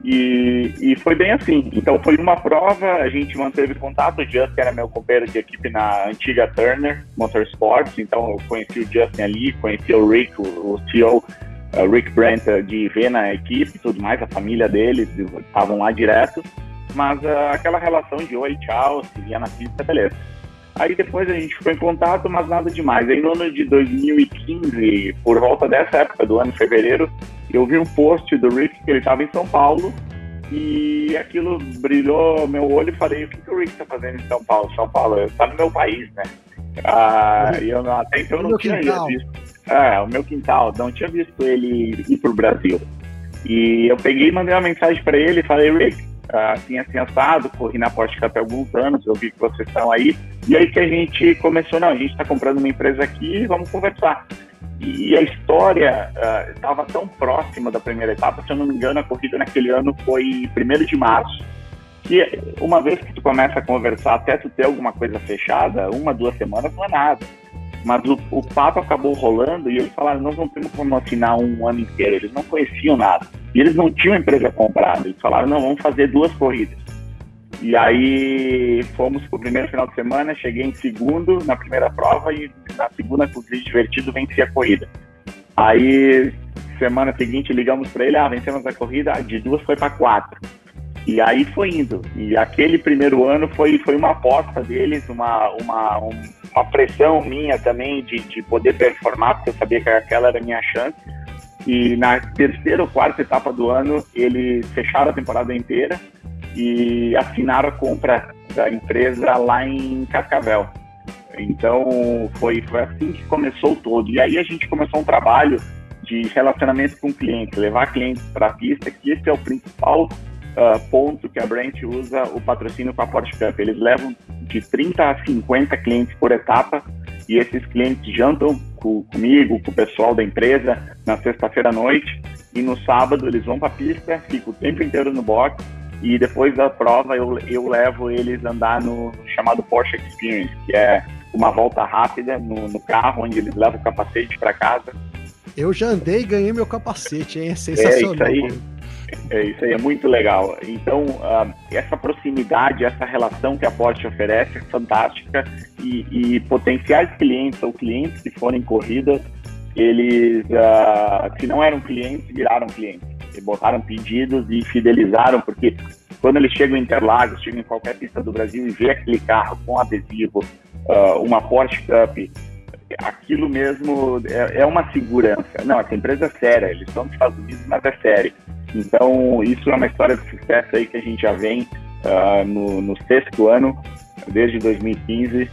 E, e, foi bem assim. Então foi uma prova, a gente manteve contato. O Justin era meu companheiro de equipe na antiga Turner Motorsports, então eu conheci o Justin ali, conheci o Rick, o, o CEO, uh, Rick Brent, uh, de ver na equipe tudo mais, a família deles estavam lá direto. Mas uh, aquela relação de oi, tchau, se via na pista, beleza. Aí depois a gente ficou em contato, mas nada demais. Aí no ano de 2015, por volta dessa época do ano, fevereiro, eu vi um post do Rick que ele estava em São Paulo e aquilo brilhou meu olho e falei, o que, que o Rick está fazendo em São Paulo? São Paulo está no meu país, né? Ah, e eu até então não tinha quintal. visto. É, o meu quintal, não tinha visto ele ir para o Brasil. E eu peguei e mandei uma mensagem para ele e falei, Rick, assim, assim, assado, corri na Porsche há alguns anos, eu vi que vocês estão aí. E aí que a gente começou, não, a gente está comprando uma empresa aqui, vamos conversar. E a história estava uh, tão próxima da primeira etapa, se eu não me engano, a corrida naquele ano foi 1 de março. Que uma vez que tu começa a conversar, até tu ter alguma coisa fechada, uma, duas semanas não é nada. Mas o, o papo acabou rolando e eles falaram: nós não temos como assinar um ano inteiro. Eles não conheciam nada. E eles não tinham empresa comprada. Eles falaram: não, vamos fazer duas corridas. E aí fomos pro primeiro final de semana, cheguei em segundo na primeira prova e na segunda, com o divertido, venci a corrida. Aí, semana seguinte, ligamos para ele, ah, vencemos a corrida, de duas foi para quatro. E aí foi indo. E aquele primeiro ano foi, foi uma aposta deles, uma, uma, uma pressão minha também de, de poder performar, porque eu sabia que aquela era a minha chance. E na terceira ou quarta etapa do ano, eles fecharam a temporada inteira e assinaram a compra da empresa lá em Cascavel. Então foi, foi assim que começou todo. E aí a gente começou um trabalho de relacionamento com o cliente, levar clientes para a pista, que esse é o principal uh, ponto que a Brent usa o patrocínio com a Porsche Cup. Eles levam de 30 a 50 clientes por etapa e esses clientes jantam com, comigo, com o pessoal da empresa na sexta-feira à noite e no sábado eles vão para a pista, ficam o tempo inteiro no box e depois da prova eu, eu levo eles andar no chamado Porsche Experience, que é uma volta rápida no, no carro, onde eles levam o capacete para casa. Eu já andei e ganhei meu capacete, hein? É sensacional. É isso aí. É, isso aí é muito legal. Então, uh, essa proximidade, essa relação que a Porsche oferece é fantástica e, e potenciais clientes ou clientes que forem corridas, eles, uh, se não eram clientes, viraram clientes botaram pedidos e fidelizaram, porque quando eles chegam em Interlagos, chegam em qualquer pista do Brasil e vê aquele carro com adesivo, uh, uma Porsche Cup, aquilo mesmo é, é, uma segurança. Não, essa empresa é séria, eles estão nos Estados Unidos, mas é sério. Então, isso é uma história de sucesso aí que a gente já vem uh, no, no sexto ano, desde 2015,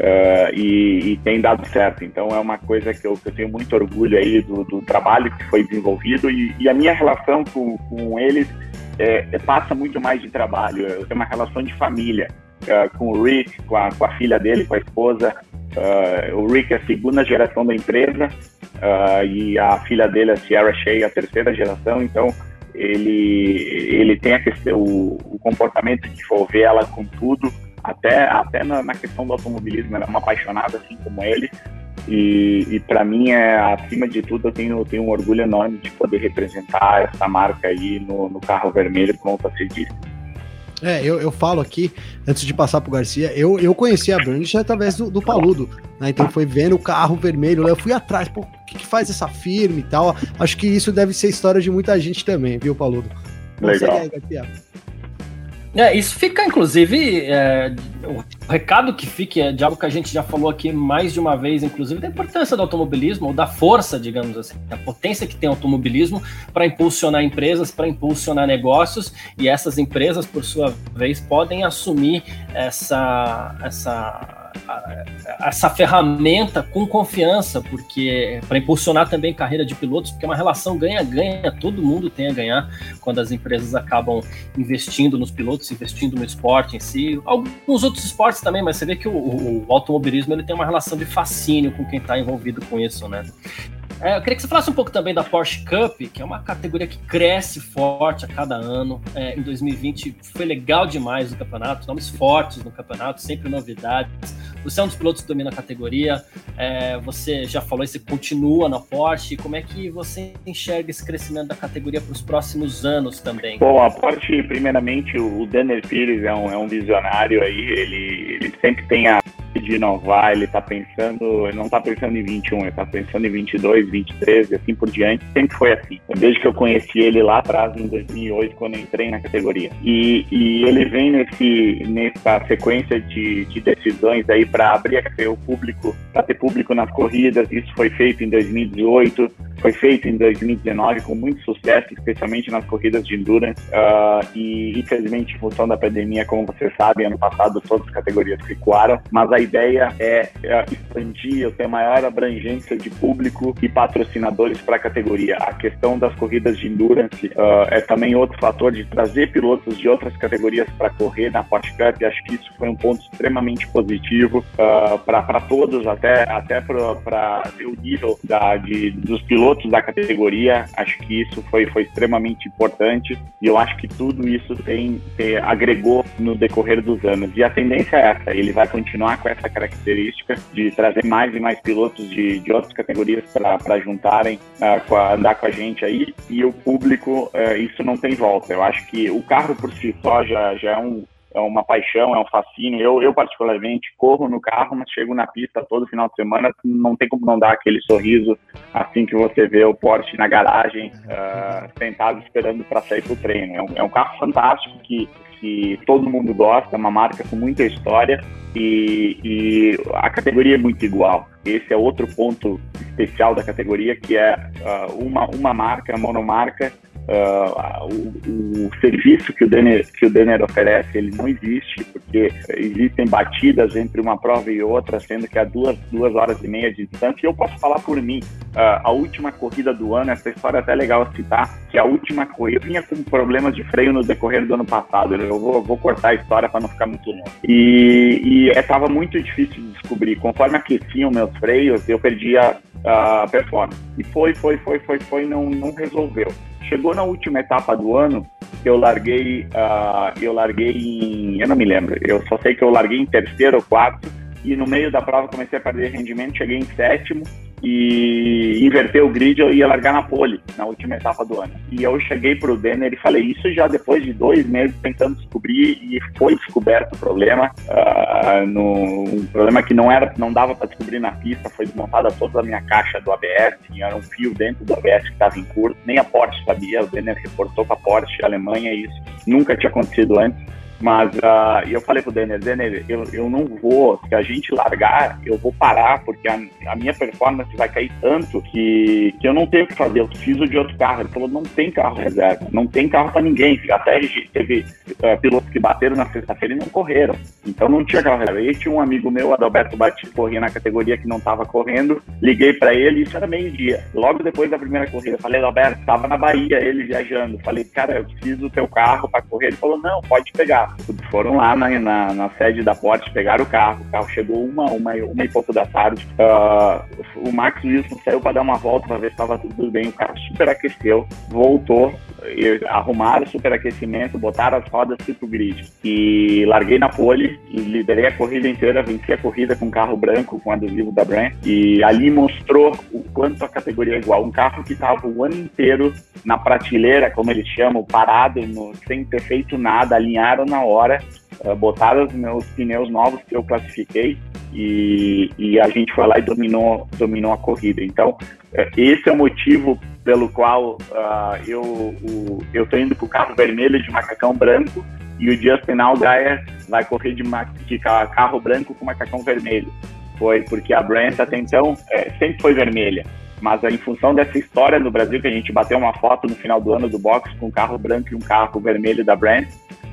Uh, e, e, tem dado certo. Então é uma coisa que eu, que eu tenho muito orgulho aí do, do trabalho que foi desenvolvido e, e a minha relação com, com eles é, é, passa muito mais de trabalho. Eu tenho uma relação de família uh, com o Rick, com a, com a, filha dele, com a esposa. Uh, o Rick é a segunda geração da empresa e a filha dele, a Sierra Shea, a terceira geração. Então ele ele tem a questão, o, o comportamento de envolver ela com tudo até, até na, na questão do automobilismo, ela é uma apaixonada assim como ele. E, e para mim, é, acima de tudo, eu tenho, tenho um orgulho enorme de poder representar essa marca aí no, no carro vermelho, como você disse. É, eu, eu falo aqui, antes de passar pro Garcia, eu, eu conheci a Brandish através do, do Paludo, né? Então foi vendo o carro vermelho, eu fui atrás, pô, o que, que faz essa firma e tal. Acho que isso deve ser história de muita gente também, viu, Paludo? Legal. Aí, Garcia. É, isso fica, inclusive, é, o recado que fica é de algo que a gente já falou aqui mais de uma vez, inclusive, da importância do automobilismo, ou da força, digamos assim, da potência que tem o automobilismo para impulsionar empresas, para impulsionar negócios, e essas empresas, por sua vez, podem assumir essa, essa essa ferramenta com confiança, porque para impulsionar também carreira de pilotos, porque é uma relação ganha-ganha, todo mundo tem a ganhar quando as empresas acabam investindo nos pilotos, investindo no esporte em si, alguns outros esportes também, mas você vê que o, o, automobilismo ele tem uma relação de fascínio com quem está envolvido com isso, né? É, eu queria que você falasse um pouco também da Porsche Cup, que é uma categoria que cresce forte a cada ano. É, em 2020 foi legal demais o campeonato, nomes fortes no campeonato, sempre novidades. Você é um dos pilotos que domina a categoria, é, você já falou você continua na Porsche. Como é que você enxerga esse crescimento da categoria para os próximos anos também? Bom, a Porsche, primeiramente, o Daniel Pires é um, é um visionário aí, ele, ele sempre tem a de inovar, ele está pensando, ele não está pensando em 21, ele está pensando em 22, 23 e assim por diante. Sempre foi assim. Desde que eu conheci ele lá atrás, em 2008, quando entrei na categoria. E, e ele vem nesse, nessa sequência de, de decisões aí para abrir o público, para ter público nas corridas. Isso foi feito em 2018, foi feito em 2019 com muito sucesso, especialmente nas corridas de endurance. Uh, e infelizmente, em função da pandemia, como você sabe, ano passado todas as categorias recuaram. Mas a ideia é, é expandir, ter maior abrangência de público e patrocinadores para a categoria. A questão das corridas de endurance uh, é também outro fator de trazer pilotos de outras categorias para correr na Porsche Cup. Acho que isso foi um ponto extremamente positivo uh, para todos, até, até para o nível da, de, dos pilotos da categoria. Acho que isso foi, foi extremamente importante e eu acho que tudo isso tem, tem agregou no decorrer dos anos. E a tendência é essa, ele vai continuar com essa característica de trazer mais e mais pilotos de, de outras categorias para juntarem, uh, com a, andar com a gente aí, e o público, uh, isso não tem volta. Eu acho que o carro por si só já, já é um, é uma paixão, é um fascínio. Eu, eu, particularmente, corro no carro, mas chego na pista todo final de semana, não tem como não dar aquele sorriso assim que você vê o Porsche na garagem, uh, sentado esperando para sair para o treino. É um, é um, carro fantástico que, que todo mundo gosta, uma marca com muita história e, e, a categoria é muito igual. Esse é outro ponto especial da categoria, que é uh, uma, uma marca, monomarca, Uh, o, o, serviço que o, Denner, que o Denner oferece ele não existe, porque existem batidas entre uma prova e outra, sendo que há duas, duas horas e meia de distância. E eu posso falar por mim, uh, a última corrida do ano, essa história é até legal citar, que a última corrida vinha com problemas de freio no decorrer do ano passado. Eu vou, vou cortar a história para não ficar muito longo. E, estava muito difícil de descobrir. Conforme aqueciam meus freios, eu perdia a performance. E foi, foi, foi, foi, foi, não, não resolveu. Chegou na última etapa do ano, eu larguei, uh, eu larguei em, eu não me lembro, eu só sei que eu larguei em terceiro ou quarto e no meio da prova comecei a perder rendimento, cheguei em sétimo e inverter o grid, eu ia largar na pole na última etapa do ano. E eu cheguei pro Denner e falei isso já depois de dois meses tentando descobrir e foi descoberto o problema. Uh, no, um problema que não era, não dava para descobrir na pista, foi desmontada toda a minha caixa do ABS, era um fio dentro do ABS que estava em curto, nem a Porsche sabia, o Denner reportou para a Porsche Alemanha isso nunca tinha acontecido antes. Mas uh, eu falei pro Denner, Denner, eu, eu não vou, se a gente largar, eu vou parar, porque a, a, minha performance vai cair tanto que, que eu não tenho o que fazer, eu preciso de outro carro. Ele falou, não tem carro reserva, não tem carro para ninguém. Até teve uh, pilotos que bateram na sexta-feira e não correram. Então não tinha carro reserva. E tinha um amigo meu, Adalberto Batista, corria na categoria que não estava correndo, liguei para ele, isso era meio-dia. Logo depois da primeira corrida, falei, Adalberto, estava na Bahia, ele viajando. Falei, cara, eu preciso do teu carro para correr. Ele falou, não, pode pegar. Foram lá na, na, na, sede da Porsche, pegaram o carro. O carro chegou uma, uma, uma e pouco da tarde. Uh, o Max Wilson saiu para dar uma volta para ver se estava tudo bem. O carro super aqueceu, voltou. arrumaram o superaquecimento, botaram as rodas tipo grid. E larguei na pole, liderei a corrida inteira, venci a corrida com um carro branco, com adesivo da Brand. E ali mostrou o quanto a categoria é igual. Um carro que estava o ano inteiro na prateleira, como eles chamam, parado, no, sem ter feito nada, alinharam na hora, uh, botaram os meus pneus novos que eu classifiquei e, e a gente foi lá e dominou, dominou a corrida. Então, uh, esse é o motivo pelo qual uh, eu o, eu tô indo com o carro vermelho de macacão branco e o Justin Allgaier vai correr de, de carro branco com macacão vermelho. Foi porque a Brand até então é, sempre foi vermelha. Mas em função dessa história no Brasil, que a gente bateu uma foto no final do ano do box com um carro branco e um carro vermelho da Brand,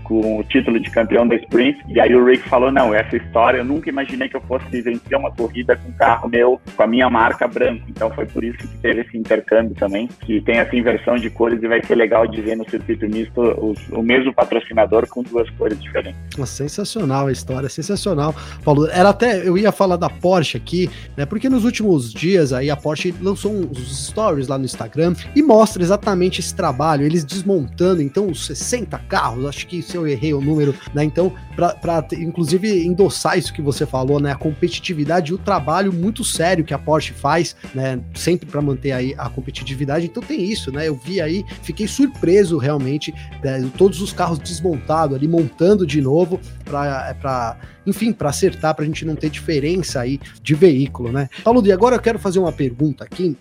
com o título de campeão da Sprint. E aí o Rick falou: não, essa história eu nunca imaginei que eu fosse vencer uma corrida com carro meu, com a minha marca branco. Então foi por isso que teve esse intercâmbio também, que tem essa inversão de cores e vai ser legal de ver no circuito misto o mesmo patrocinador com duas cores diferentes. Sensacional a história, sensacional. Paulo, era até, eu ia falar da Porsche aqui, né? Porque nos últimos dias aí a Porsche lançou uns stories lá no Instagram e mostra exatamente esse trabalho, eles desmontando então os 60 carros, acho que eu errei o número, né? Então, para inclusive endossar isso que você falou, né? A competitividade e o trabalho muito sério que a Porsche faz, né? Sempre para manter aí a competitividade. Então tem isso, né? Eu vi aí, fiquei surpreso realmente, né, todos os carros desmontados ali, montando de novo para enfim, para acertar, para a gente não ter diferença aí de veículo, né? Paulo, e agora eu quero fazer uma pergunta aqui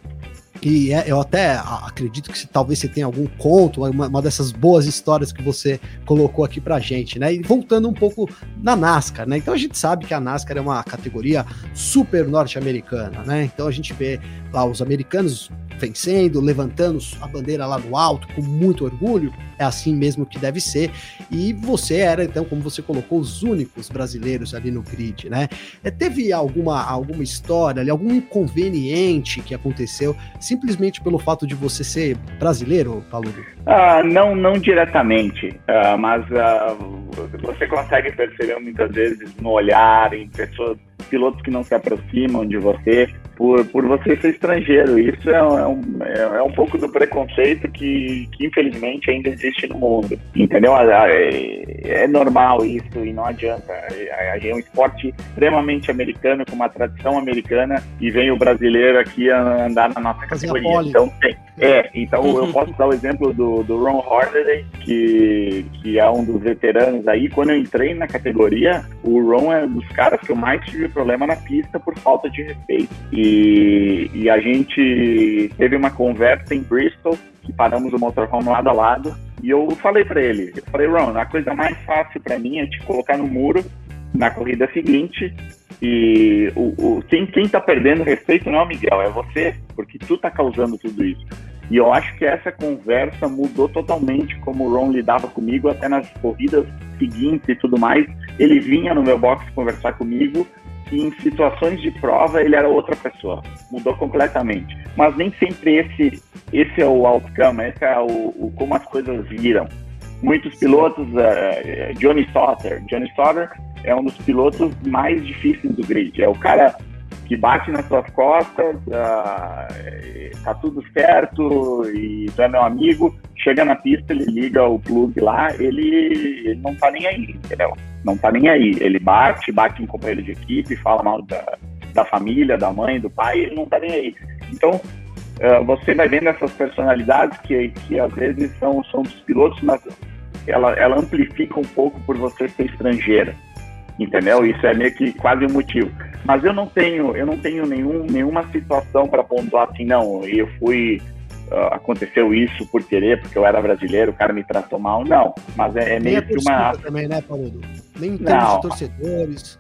e é, eu até acredito que se, talvez você tenha algum conto, uma, uma, dessas boas histórias que você colocou aqui pra gente, né? E voltando um pouco na NASCAR, né? Então a gente sabe que a NASCAR é uma categoria super norte-americana, né? Então a gente vê lá os americanos vencendo, levantando a bandeira lá no alto com muito orgulho, é assim mesmo que deve ser. E você era, então, como você colocou, os únicos brasileiros ali no grid, né? É, teve alguma, alguma história ali, algum inconveniente que aconteceu simplesmente pelo fato de você ser brasileiro, Paulo? Ah, não, não diretamente, ah, mas ah, você consegue perceber muitas vezes no olhar, em pessoas, pilotos que não se aproximam de você, por, por você ser estrangeiro. Isso é um, é, é um pouco do preconceito que, que, infelizmente, ainda existe no mundo. Entendeu? É, é normal isso e não adianta. É, é, um esporte extremamente americano, com uma tradição americana, e vem o brasileiro aqui a andar na nossa categoria. Então, tem. É, então eu (laughs) posso dar o exemplo do, do Ron Holiday, que, que é um dos veteranos aí. Quando eu entrei na categoria, o Ron é um dos caras que eu mais tive problema na pista por falta de respeito. E e, a gente teve uma conversa em Bristol, que paramos o motorhome lado a lado, e eu falei para ele, eu falei, Ron, a coisa mais fácil para mim é te colocar no muro na corrida seguinte e o, o, quem, quem tá perdendo respeito não é o Miguel, é você, porque tu tá causando tudo isso. E eu acho que essa conversa mudou totalmente como o Ron lidava comigo, até nas corridas seguintes e tudo mais. Ele vinha no meu box conversar comigo e em situações de prova ele era outra pessoa, mudou completamente. Mas nem sempre esse, esse é o outcome, esse é o, o como as coisas viram. Muitos pilotos, uh, Johnny Stotter, Johnny Stotter é um dos pilotos mais difíceis do grid, é o cara que bate nas suas costas, uh, tá tudo certo e tu é meu amigo, chega na pista, ele liga o plug lá, ele, ele não tá nem aí, entendeu? Não tá nem aí. Ele bate, bate em companheiro de equipe, fala mal da, da família, da mãe, do pai, ele não tá nem aí. Então, uh, você vai vendo essas personalidades que, que às vezes são, são dos pilotos, mas ela, ela amplifica um pouco por você ser estrangeira entendeu? Isso é meio que quase um motivo. Mas eu não tenho, eu não tenho nenhum, nenhuma situação para pontuar assim, não, eu fui uh, aconteceu isso por querer, porque eu era brasileiro, o cara me tratou mal. Não, mas é, é meio que uma. também, né, Paulo? Nem em termos de torcedores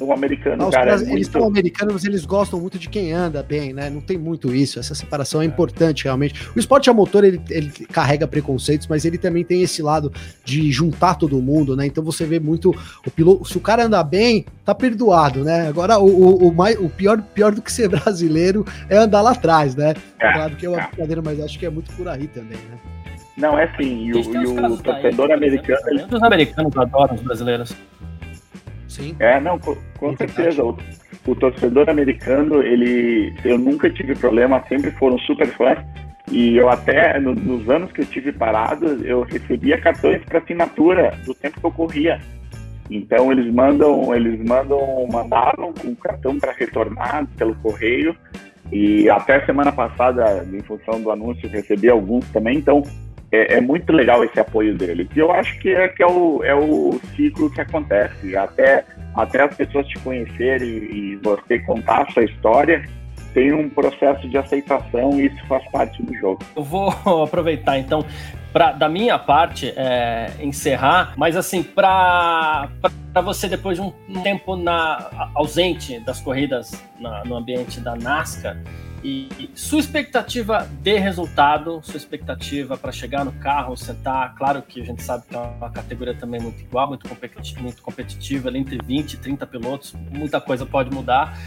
o americano, cara. É muito... Eles são americanos, mas eles gostam muito de quem anda bem, né? Não tem muito isso. Essa separação é, é importante, realmente. O esporte a motor, ele, ele carrega preconceitos, mas ele também tem esse lado de juntar todo mundo, né? Então você vê muito o piloto. Se o cara anda bem, tá perdoado, né? Agora, o, o, o, mais, o pior, pior do que ser (laughs) brasileiro é andar lá atrás, né? É, claro que é uma é. brincadeira, mas acho que é muito por aí também, né? Não, é assim, e o, e o torcedor americano. Ele... Os americanos adoram os brasileiros. Sim. É, não, com, com certeza. O, o, torcedor americano, ele, eu nunca tive problema, sempre foram super fãs. E eu até, no, nos anos que eu tive parado, eu recebia cartões para assinatura do tempo que eu corria. Então eles mandam, eles mandam, mandaram um cartão para retornar pelo correio. E até semana passada, em função do anúncio, recebi alguns também. Então é, é, muito legal esse apoio deles. E eu acho que é, que é, o, é o ciclo que acontece. Até, até as pessoas te conhecerem e você contar a sua história, tem um processo de aceitação e isso faz parte do jogo. Eu vou (laughs) aproveitar então para da minha parte é, encerrar, mas assim para você depois de um tempo na ausente das corridas na, no ambiente da NASCAR e sua expectativa de resultado, sua expectativa para chegar no carro, sentar, claro que a gente sabe que é uma categoria também muito igual, muito competitiva, muito competitiva entre 20 e 30 pilotos, muita coisa pode mudar,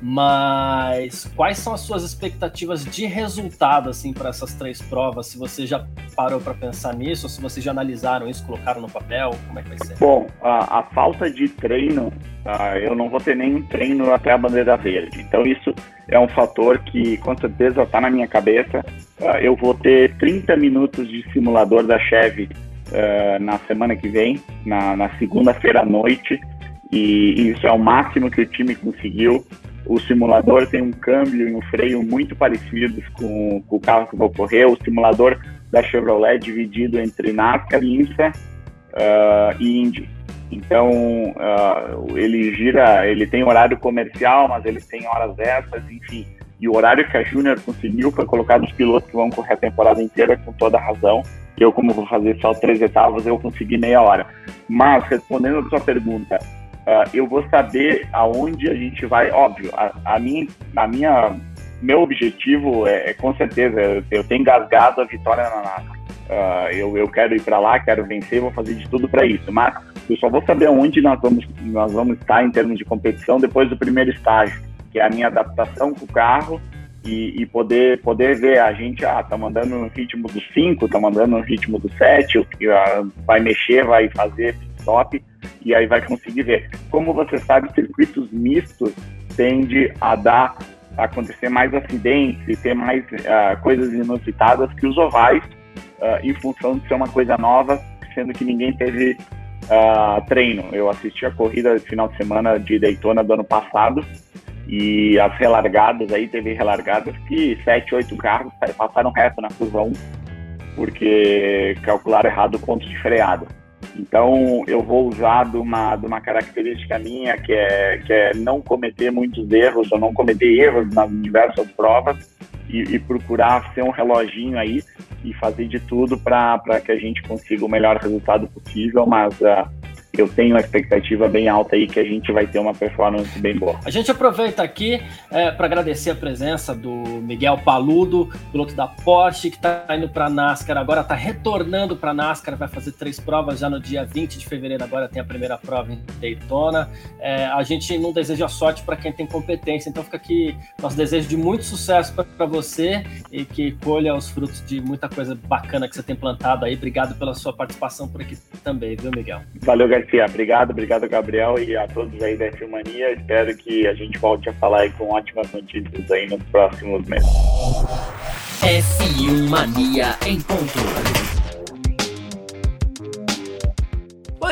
mas quais são as suas expectativas de resultado assim para essas três provas? Se você já parou para pensar nisso, ou se vocês já analisaram isso, colocaram no papel, como é que vai ser? Bom, a, a falta de treino, uh, eu não vou ter nenhum treino até a bandeira verde. Então isso é um fator que com certeza está na minha cabeça. Uh, eu vou ter 30 minutos de simulador da Chevy uh, na semana que vem, na, na segunda-feira à noite. E isso é o máximo que o time conseguiu o simulador tem um câmbio e um freio muito parecidos com, com o carro que vou correr. O simulador da Chevrolet é dividido entre NASCAR, INSA uh, e Indy. Então uh, ele gira, ele tem horário comercial, mas ele tem horas extras, enfim. E o horário que a Júnior conseguiu foi colocar os pilotos que vão correr a temporada inteira com toda razão. Eu, como vou fazer só três etapas, eu consegui meia hora. Mas, respondendo a sua pergunta, uh, eu vou saber aonde a gente vai. Óbvio, a, a minha, a minha, meu objetivo é, é com certeza, eu, eu, tenho engasgado a vitória na NASA. Uh, eu, eu quero ir para lá, quero vencer, vou fazer de tudo para isso. Mas eu só vou saber onde nós vamos, nós vamos estar em termos de competição depois do primeiro estágio, que é a minha adaptação com o carro e, e, poder, poder ver a gente, ah, tá mandando no ritmo do 5, tá mandando no ritmo do 7, uh, vai mexer, vai fazer stop e aí vai conseguir ver. Como você sabe, circuitos mistos tende a dar a acontecer mais acidentes e ter mais uh, coisas inusitadas que os ovais, uh, em função de ser uma coisa nova, sendo que ninguém teve uh, treino. Eu assisti a corrida de final de semana de Daytona do ano passado e as relargadas aí, teve relargadas que sete, oito carros passaram reto na curva 1 porque calcularam errado o ponto de freada. Então, eu vou usar de uma, de uma característica minha, que é, que é não cometer muitos erros, ou não cometer erros nas diversas provas, e, e procurar ser um reloginho aí e fazer de tudo para que a gente consiga o melhor resultado possível, mas uh, eu tenho uma expectativa bem alta aí que a gente vai ter uma performance bem boa. A gente aproveita aqui é, para agradecer a presença do Miguel Paludo, piloto da Porsche, que está indo para a NASCAR, agora está retornando para a NASCAR, vai fazer três provas já no dia 20 de fevereiro, agora tem a primeira prova em Daytona. É, a gente não deseja sorte para quem tem competência, então fica aqui nosso desejo de muito sucesso para você e que colha os frutos de muita coisa bacana que você tem plantado aí. Obrigado pela sua participação por aqui também, viu, Miguel? Valeu, Garcia. Garcia, obrigado, obrigado, Gabriel, e a todos aí da Filmania. Espero que a gente volte a falar aí com ótimas notícias aí nos próximos meses. F1 Mania em ponto.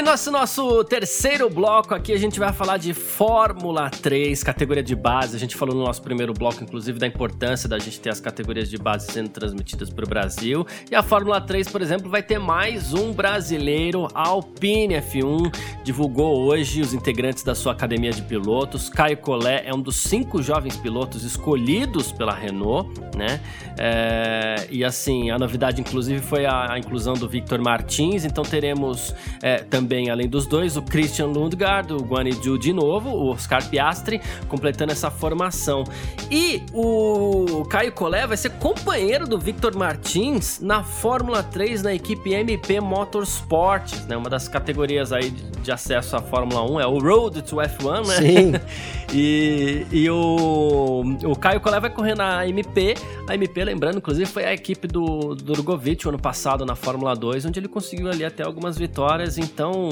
Nosso, nosso terceiro bloco aqui, a gente vai falar de Fórmula 3, categoria de base. A gente falou no nosso primeiro bloco, inclusive, da importância da gente ter as categorias de base sendo transmitidas para o Brasil. E a Fórmula 3, por exemplo, vai ter mais um brasileiro. A Alpine F1 divulgou hoje os integrantes da sua academia de pilotos. Caio Collet é um dos cinco jovens pilotos escolhidos pela Renault, né? É, e assim, a novidade, inclusive, foi a, a inclusão do Victor Martins. Então teremos é, também também, além dos dois, o Christian Lundgaard, o Guan Yu de novo, o Oscar Piastri, completando essa formação. E o Caio Collet vai ser companheiro do Victor Martins na Fórmula 3 na equipe MP Motorsport, né? Uma das categorias aí de acesso à Fórmula 1 é o Road to F1, né? Sim. (laughs) e, e o, o Caio Collet vai correr na MP. A MP, lembrando, inclusive, foi a equipe do, do Drogovic ano passado na Fórmula 2, onde ele conseguiu ali até algumas vitórias. Então,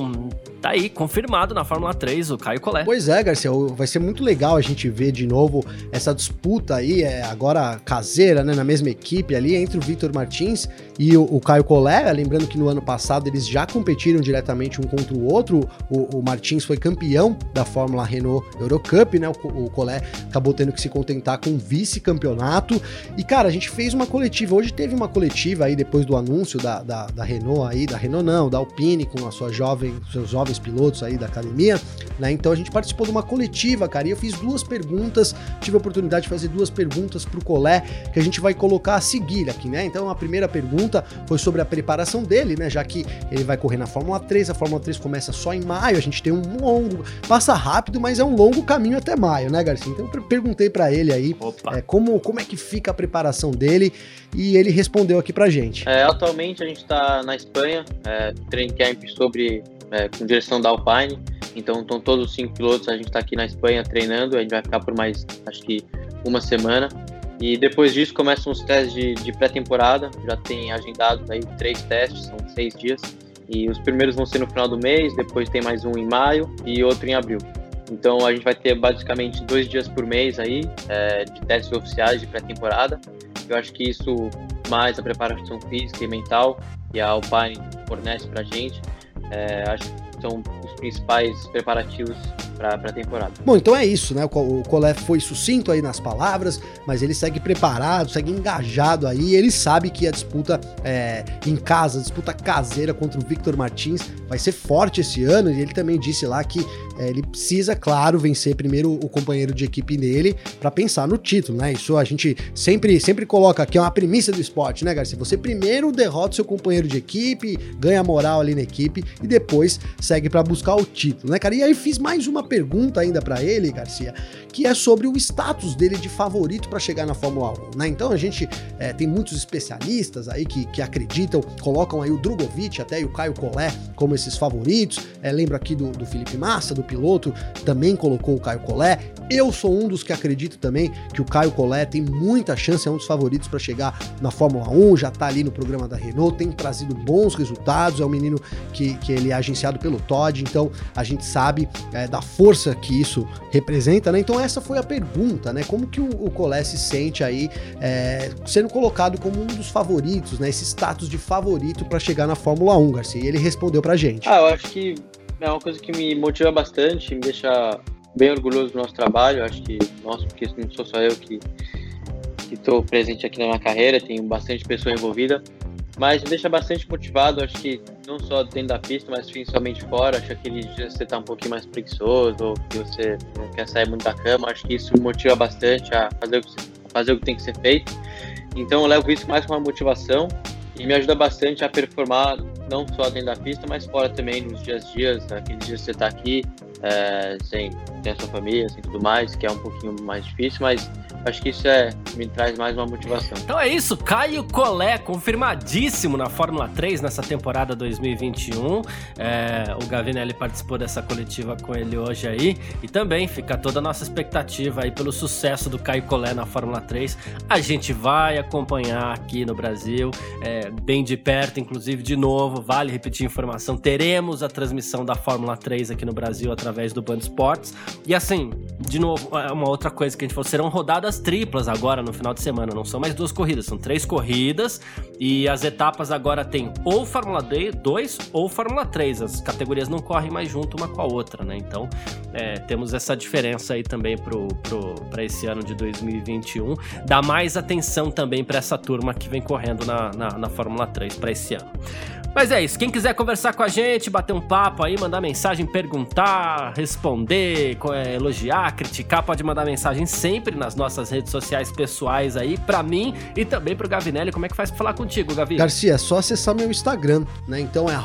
Tá aí, confirmado na Fórmula 3 o Caio Collet. Pois é, Garcia, vai ser muito legal a gente ver de novo essa disputa aí, é, agora caseira, né, na mesma equipe ali, entre o Victor Martins e o, o Caio Collet. Lembrando que no ano passado eles já competiram diretamente um contra o outro. O, o Martins foi campeão da Fórmula Renault Eurocup, né? O, o Collet acabou tendo que se contentar com vice-campeonato. E, cara, a gente fez uma coletiva. Hoje teve uma coletiva aí depois do anúncio da, da, da Renault aí, da Renault não, da Alpine, com a sua jovem, seus jovens pilotos aí da academia, né? Então a gente participou de uma coletiva, cara, e eu fiz duas perguntas, tive a oportunidade de fazer duas perguntas pro Collet, que a gente vai colocar a seguir aqui, né? Então a primeira pergunta foi sobre a preparação dele, né? Já que ele vai correr na Fórmula 3, a Fórmula 3 começa só em maio, a gente tem um longo, passa rápido, mas é um longo caminho até maio, né, Garcia? Então eu perguntei para ele aí é, como, como é que fica a preparação dele e ele respondeu aqui pra gente. É, atualmente a gente tá na Espanha, é, camp sobre é, com direção da Alpine. Então estão todos os cinco pilotos, a gente está aqui na Espanha treinando, a gente vai ficar por mais acho que uma semana. E depois disso começam os testes de, de pré-temporada, já tem agendado aí três testes, são seis dias. E os primeiros vão ser no final do mês, depois tem mais um em maio e outro em abril. Então a gente vai ter basicamente dois dias por mês aí é, de testes oficiais de pré-temporada. Eu acho que isso, mais a preparação física e mental, e a Alpine fornece para a gente, é, acho que são os principais preparativos para a temporada. Bom, então é isso, né? O Colé foi sucinto aí nas palavras, mas ele segue preparado, segue engajado aí. Ele sabe que a disputa é, em casa, a disputa caseira contra o Victor Martins, vai ser forte esse ano. E ele também disse lá que é, ele precisa, claro, vencer primeiro o companheiro de equipe dele para pensar no título, né? Isso a gente sempre, sempre coloca aqui, é uma premissa do esporte, né, Garcia? Você primeiro derrota seu companheiro de equipe, ganha moral ali na equipe e depois segue para buscar o título, né, cara? E aí fiz mais uma pergunta ainda para ele, Garcia, que é sobre o status dele de favorito para chegar na Fórmula 1, né? Então a gente é, tem muitos especialistas aí que, que acreditam, colocam aí o Drogovic até e o Caio Collet como esses favoritos. É, lembro aqui do, do Felipe Massa, do piloto, também colocou o Caio Collet. Eu sou um dos que acredito também que o Caio Collet tem muita chance, é um dos favoritos para chegar na Fórmula 1, já tá ali no programa da Renault, tem trazido bons resultados, é um menino que, que ele é agenciado pelo Todd, então a gente sabe é, da força que isso representa, né? Então essa foi a pergunta, né? Como que o, o Collet se sente aí é, sendo colocado como um dos favoritos, né? Esse status de favorito para chegar na Fórmula 1, Garcia. E ele respondeu pra gente. Ah, eu acho que é uma coisa que me motiva bastante, me deixa bem orgulhoso do nosso trabalho. Acho que, nossa, porque não sou só eu que estou presente aqui na minha carreira, tenho bastante pessoa envolvida mas deixa bastante motivado, acho que não só dentro da pista, mas principalmente fora, acho que aquele dia você tá um pouquinho mais preguiçoso, ou que você não quer sair muito da cama, acho que isso motiva bastante a fazer o que, fazer o que tem que ser feito. Então eu levo isso mais como uma motivação e me ajuda bastante a performar não só dentro da pista, mas fora também nos dias a dias, aqueles dias que você tá aqui, é, sem, sem a sua família, sem tudo mais, que é um pouquinho mais difícil, mas acho que isso é, me traz mais uma motivação. Então é isso, Caio Collet, confirmadíssimo na Fórmula 3 nessa temporada 2021. É, o Gavinelli participou dessa coletiva com ele hoje aí. E também fica toda a nossa expectativa aí pelo sucesso do Caio Collet na Fórmula 3. A gente vai acompanhar aqui no Brasil, é, bem de perto, inclusive de novo, vale repetir a informação, teremos a transmissão da Fórmula 3 aqui no Brasil através do Band Esportes. E assim, de novo, é uma outra coisa que a gente falou, serão rodadas triplas agora no final de semana. Não são mais duas corridas, são três corridas. E as etapas agora tem ou Fórmula 2 ou Fórmula 3. As categorias não correm mais junto uma com a outra, né? Então é, temos essa diferença aí também para pro, pro, esse ano de 2021. Dá mais atenção também para essa turma que vem correndo na, na, na Fórmula 3 para esse ano. Mas é isso. Quem quiser conversar com a gente, bater um papo aí, mandar mensagem, perguntar, responder, é, elogiar, criticar, pode mandar mensagem sempre nas nossas redes sociais pessoais aí, para mim e também pro Gavinelli. Como é que faz pra falar contigo, Gavi? Garcia, é só acessar meu Instagram, né? Então é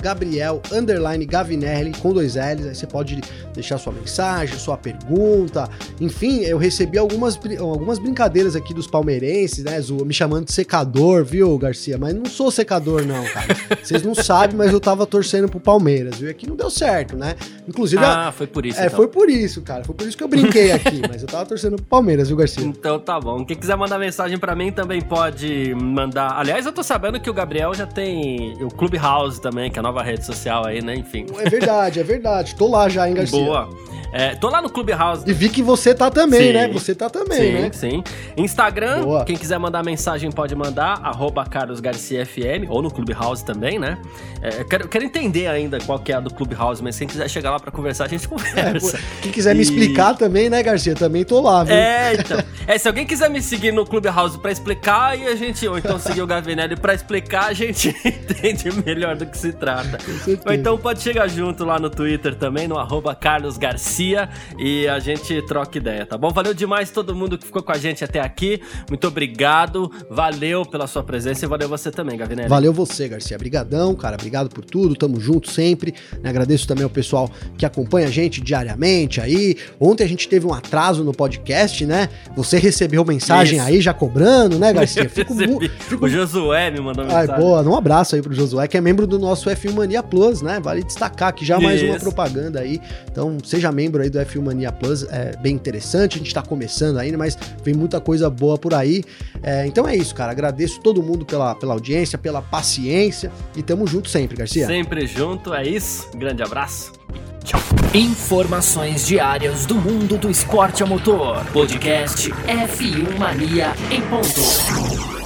Gabriel Gavinelli com dois L's. Aí você pode deixar sua mensagem, sua pergunta. Enfim, eu recebi algumas, algumas brincadeiras aqui dos palmeirenses, né? Me chamando de secador, viu, Garcia? Mas não sou secador, não, cara. Vocês não sabem, mas eu tava torcendo pro Palmeiras, viu? Aqui não deu certo, né? Inclusive. Ah, foi por isso. É, então. foi por isso, cara. Foi por isso que eu brinquei aqui, (laughs) mas eu tava torcendo pro Palmeiras, viu, Garcia? Então tá bom. Quem quiser mandar mensagem para mim também pode mandar. Aliás, eu tô sabendo que o Gabriel já tem o Clubhouse também, que é a nova rede social aí, né? Enfim. É verdade, é verdade. Tô lá já, hein, Garcia? Boa. É, tô lá no Clubhouse. E vi que você tá também, sim, né? Você tá também, sim, né? Sim, Instagram, Boa. quem quiser mandar mensagem pode mandar, arroba carlosgarciafm, ou no Clubhouse também, né? É, quero, quero entender ainda qual que é a do Clubhouse, mas quem quiser chegar lá pra conversar, a gente (laughs) conversa. É, quem quiser e... me explicar também, né, Garcia? Também tô lá, viu? É, então. É, se alguém quiser me seguir no Clubhouse pra explicar, e a gente, ou então seguir o Gavinelli pra explicar, a gente (laughs) entende melhor do que se trata. Ou então pode chegar junto lá no Twitter também, no arroba carlosgarcia, e a gente troca ideia, tá bom? Valeu demais todo mundo que ficou com a gente até aqui. Muito obrigado. Valeu pela sua presença e valeu você também, Gavinelli. Valeu você, Garcia. Obrigadão, cara. Obrigado por tudo. Tamo junto sempre. Né? Agradeço também ao pessoal que acompanha a gente diariamente aí. Ontem a gente teve um atraso no podcast, né? Você recebeu mensagem Isso. aí já cobrando, né, Garcia? (laughs) Fico, fico... O Josué me mandou mensagem. Ai, boa. Um abraço aí pro Josué, que é membro do nosso F1 Mania Plus, né? Vale destacar que já Isso. mais uma propaganda aí. Então, seja membro aí do F1 Mania Plus. É bem interessante. A gente tá começando ainda, mas vem muita coisa boa por aí. É, então é isso, cara. Agradeço todo mundo pela, pela audiência, pela paciência e tamo junto sempre, Garcia. Sempre junto, é isso. Grande abraço. Tchau. Informações diárias do mundo do esporte a motor. Podcast F1 Mania em ponto.